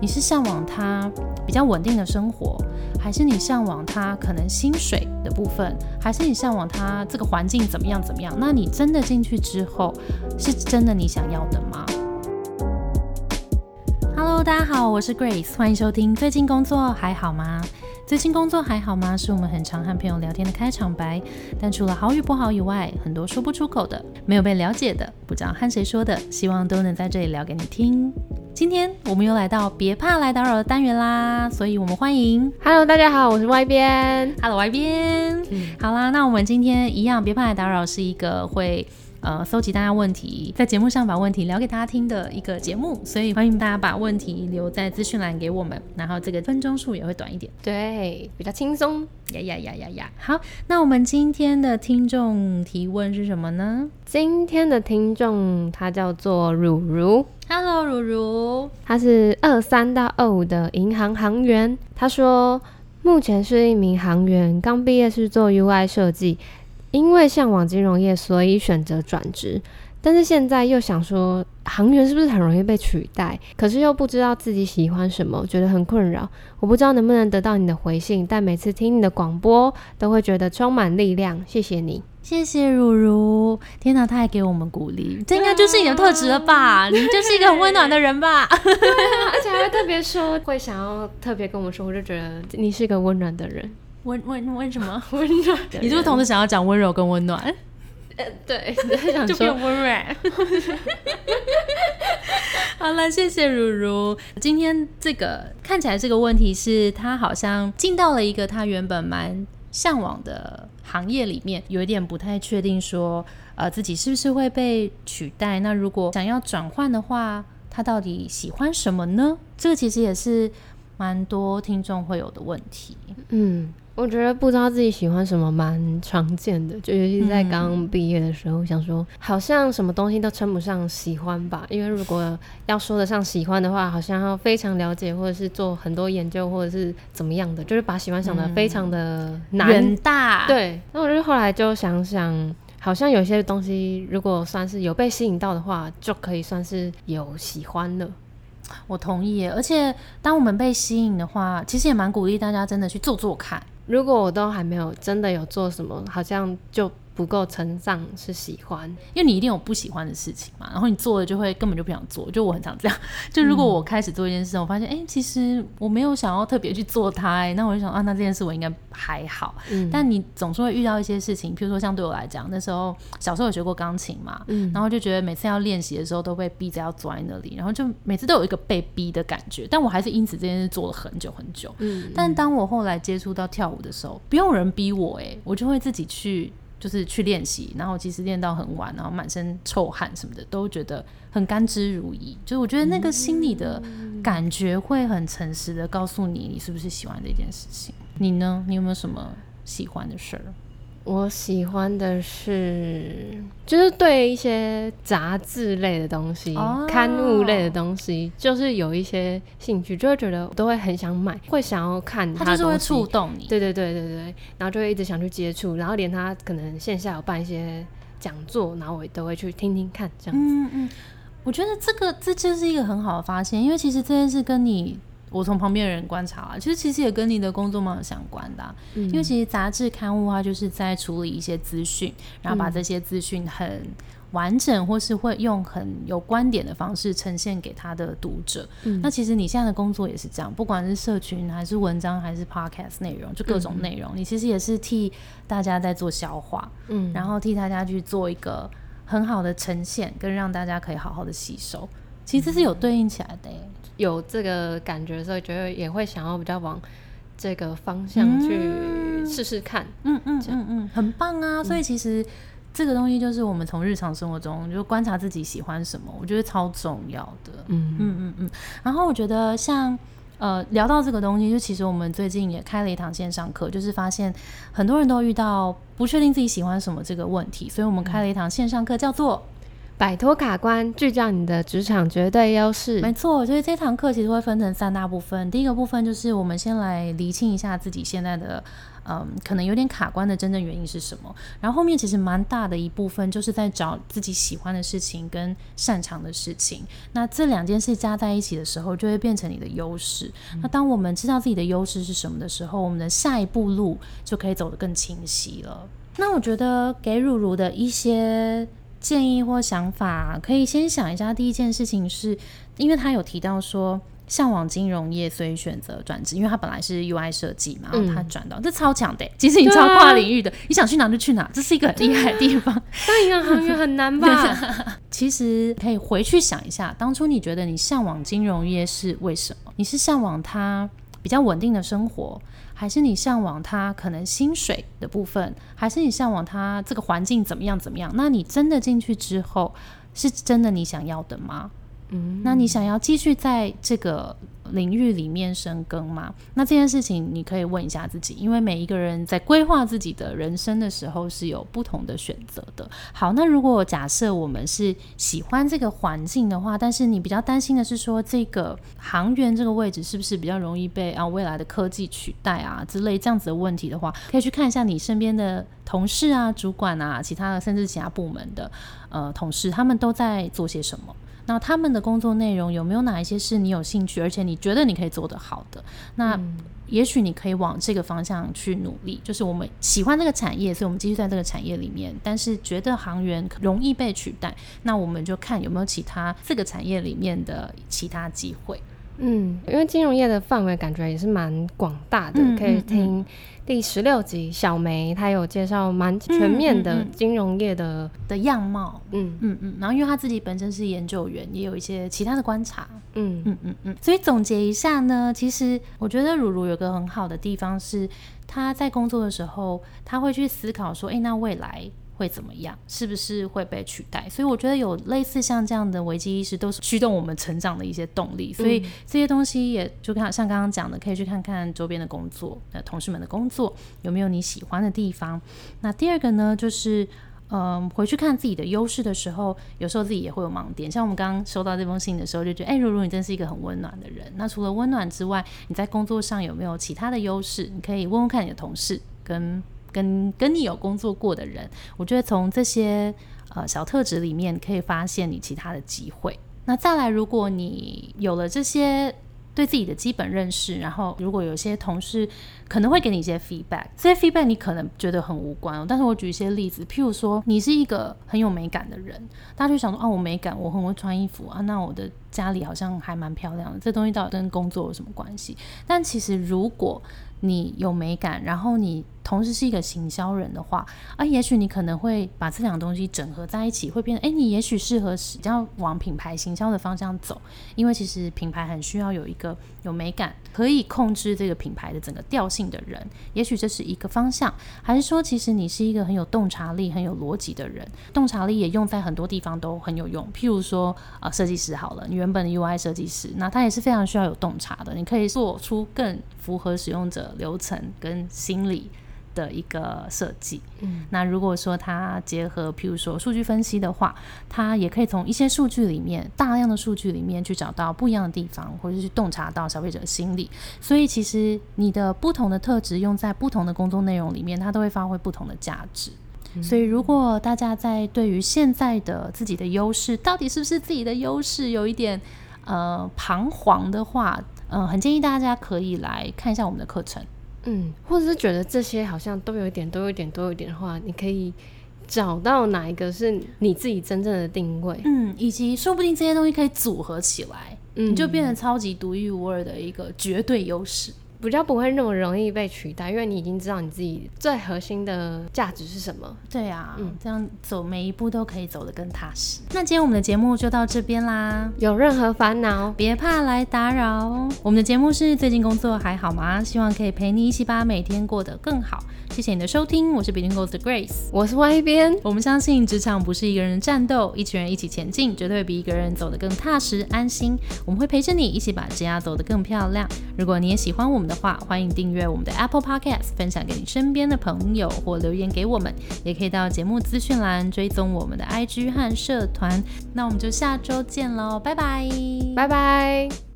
你是向往他比较稳定的生活，还是你向往他可能薪水的部分，还是你向往他这个环境怎么样怎么样？那你真的进去之后，是真的你想要的吗？Hello，大家好，我是 Grace，欢迎收听。最近工作还好吗？最近工作还好吗？是我们很常和朋友聊天的开场白。但除了好与不好以外，很多说不出口的，没有被了解的，不知道和谁说的，希望都能在这里聊给你听。今天我们又来到别怕来打扰的单元啦，所以我们欢迎，Hello，大家好，我是 Y 边，Hello Y 边，好啦，那我们今天一样，别怕来打扰是一个会。呃，搜集大家问题，在节目上把问题聊给大家听的一个节目，所以欢迎大家把问题留在资讯栏给我们，然后这个分钟数也会短一点，对，比较轻松。呀呀呀呀呀！好，那我们今天的听众提问是什么呢？今天的听众他叫做如如，Hello，如如，他是二三到二五的银行行员，他说目前是一名行员，刚毕业是做 UI 设计。因为向往金融业，所以选择转职，但是现在又想说，行员是不是很容易被取代？可是又不知道自己喜欢什么，觉得很困扰。我不知道能不能得到你的回信，但每次听你的广播，都会觉得充满力量。谢谢你，谢谢如如。天哪，他还给我们鼓励，这应该就是你的特质了吧？你就是一个很温暖的人吧？对啊，而且还会特别说，会想要特别跟我们说，我就觉得你是一个温暖的人。温温温什么？温暖？你是不是同时想要讲温柔跟温暖？呃，对，就变温软。好了，谢谢如如。今天这个看起来这个问题是他好像进到了一个他原本蛮向往的行业里面，有一点不太确定，说呃自己是不是会被取代？那如果想要转换的话，他到底喜欢什么呢？这个其实也是蛮多听众会有的问题。嗯。我觉得不知道自己喜欢什么蛮常见的，就尤其在刚毕业的时候，想说好像什么东西都称不上喜欢吧。因为如果要说得上喜欢的话，好像要非常了解，或者是做很多研究，或者是怎么样的，就是把喜欢想的非常的难大。对，那我就后来就想想，好像有些东西如果算是有被吸引到的话，就可以算是有喜欢了。我同意，而且当我们被吸引的话，其实也蛮鼓励大家真的去做做看。如果我都还没有真的有做什么，好像就。不够成长是喜欢，因为你一定有不喜欢的事情嘛，然后你做了就会根本就不想做。就我很常这样，就如果我开始做一件事，我发现哎，其实我没有想要特别去做它，哎，那我就想啊，那这件事我应该还好。嗯，但你总是会遇到一些事情，譬如说像对我来讲，那时候小时候有学过钢琴嘛，嗯，然后就觉得每次要练习的时候都被逼着要坐在那里，然后就每次都有一个被逼的感觉，但我还是因此这件事做了很久很久。嗯，但当我后来接触到跳舞的时候，不用人逼我，哎，我就会自己去。就是去练习，然后其实练到很晚，然后满身臭汗什么的，都觉得很甘之如饴。就是我觉得那个心里的感觉会很诚实的告诉你，你是不是喜欢这件事情。你呢？你有没有什么喜欢的事儿？我喜欢的是，就是对一些杂志类的东西、刊物类的东西，就是有一些兴趣，就会觉得都会很想买，会想要看它，就是会触动你。对对对对对，然后就会一直想去接触，然后连他可能线下有办一些讲座，然后我都会去听听看，这样子。嗯嗯，我觉得这个这就是一个很好的发现，因为其实这件事跟你。我从旁边的人观察啊，其实其实也跟你的工作蛮有相关的，因为其实杂志刊物啊就是在处理一些资讯，然后把这些资讯很完整，或是会用很有观点的方式呈现给他的读者。那其实你现在的工作也是这样，不管是社群还是文章还是 podcast 内容，就各种内容，你其实也是替大家在做消化，嗯，然后替大家去做一个很好的呈现，跟让大家可以好好的吸收，其实是有对应起来的。有这个感觉的时候，觉得也会想要比较往这个方向去试试看。嗯嗯嗯嗯，很棒啊！所以其实这个东西就是我们从日常生活中就观察自己喜欢什么，我觉得超重要的。嗯嗯嗯嗯。然后我觉得像呃聊到这个东西，就其实我们最近也开了一堂线上课，就是发现很多人都遇到不确定自己喜欢什么这个问题，所以我们开了一堂线上课，叫做。摆脱卡关，聚焦你的职场绝对优势。没错，所以这堂课其实会分成三大部分。第一个部分就是我们先来厘清一下自己现在的。嗯，可能有点卡关的真正原因是什么？然后后面其实蛮大的一部分就是在找自己喜欢的事情跟擅长的事情。那这两件事加在一起的时候，就会变成你的优势。那当我们知道自己的优势是什么的时候，我们的下一步路就可以走得更清晰了。那我觉得给如如的一些建议或想法，可以先想一下。第一件事情是，因为他有提到说。向往金融业，所以选择转职，因为他本来是 UI 设计嘛，然后他转到这超强的，其实你超跨领域的，你想去哪就去哪，这是一个很厉害的地方。当银行业很难吧？其实可以回去想一下，当初你觉得你向往金融业是为什么？你是向往它比较稳定的生活，还是你向往他可能薪水的部分，还是你向往他这个环境怎么样怎么样？那你真的进去之后，是真的你想要的吗？嗯，那你想要继续在这个领域里面深耕吗？那这件事情你可以问一下自己，因为每一个人在规划自己的人生的时候是有不同的选择的。好，那如果假设我们是喜欢这个环境的话，但是你比较担心的是说这个航员这个位置是不是比较容易被啊未来的科技取代啊之类这样子的问题的话，可以去看一下你身边的同事啊、主管啊、其他的甚至其他部门的呃同事，他们都在做些什么。那他们的工作内容有没有哪一些是你有兴趣，而且你觉得你可以做得好的？那也许你可以往这个方向去努力。就是我们喜欢这个产业，所以我们继续在这个产业里面。但是觉得航员容易被取代，那我们就看有没有其他这个产业里面的其他机会。嗯，因为金融业的范围感觉也是蛮广大的，可以听。第十六集，小梅她有介绍蛮全面的金融业的的样貌，嗯。嗯嗯，然后因为她自己本身是研究员，也有一些其他的观察，嗯。嗯嗯嗯，所以总结一下呢，其实我觉得如如有个很好的地方是，她在工作的时候，她会去思考说，哎，那未来。会怎么样？是不是会被取代？所以我觉得有类似像这样的危机意识，都是驱动我们成长的一些动力。所以这些东西也就看像刚刚讲的，可以去看看周边的工作，呃，同事们的工作有没有你喜欢的地方。那第二个呢，就是嗯，回去看自己的优势的时候，有时候自己也会有盲点。像我们刚刚收到这封信的时候，就觉得，哎，如如你真是一个很温暖的人。那除了温暖之外，你在工作上有没有其他的优势？你可以问问看你的同事跟。跟跟你有工作过的人，我觉得从这些呃小特质里面可以发现你其他的机会。那再来，如果你有了这些对自己的基本认识，然后如果有些同事可能会给你一些 feedback，这些 feedback 你可能觉得很无关。但是我举一些例子，譬如说你是一个很有美感的人，大家就想说啊，我美感，我很会穿衣服啊，那我的家里好像还蛮漂亮的，这东西到底跟工作有什么关系？但其实如果你有美感，然后你同时是一个行销人的话，啊，也许你可能会把这两个东西整合在一起，会变得，哎，你也许适合比较往品牌行销的方向走，因为其实品牌很需要有一个有美感，可以控制这个品牌的整个调性的人，也许这是一个方向，还是说，其实你是一个很有洞察力、很有逻辑的人，洞察力也用在很多地方都很有用，譬如说，呃，设计师好了，你原本的 UI 设计师，那他也是非常需要有洞察的，你可以做出更符合使用者。流程跟心理的一个设计，嗯，那如果说它结合，譬如说数据分析的话，它也可以从一些数据里面，大量的数据里面去找到不一样的地方，或者是洞察到消费者心理。所以其实你的不同的特质用在不同的工作内容里面，它都会发挥不同的价值。所以如果大家在对于现在的自己的优势，到底是不是自己的优势，有一点呃彷徨的话，嗯，很建议大家可以来看一下我们的课程，嗯，或者是觉得这些好像都有一点，都有一点，都有一点的话，你可以找到哪一个是你自己真正的定位，嗯，以及说不定这些东西可以组合起来，嗯，你就变成超级独一无二的一个绝对优势。比较不会那么容易被取代，因为你已经知道你自己最核心的价值是什么。对啊，嗯，这样走每一步都可以走得更踏实。那今天我们的节目就到这边啦，有任何烦恼别怕来打扰。我们的节目是最近工作还好吗？希望可以陪你一起把每天过得更好。谢谢你的收听，我是 Between Goals 的 Grace，我是 Y 边。我们相信职场不是一个人战斗，一群人一起前进，绝对比一个人走得更踏实安心。我们会陪着你一起把职涯走得更漂亮。如果你也喜欢我们。的话，欢迎订阅我们的 Apple Podcast，分享给你身边的朋友，或留言给我们，也可以到节目资讯栏追踪我们的 IG 和社团。那我们就下周见喽，拜拜，拜拜。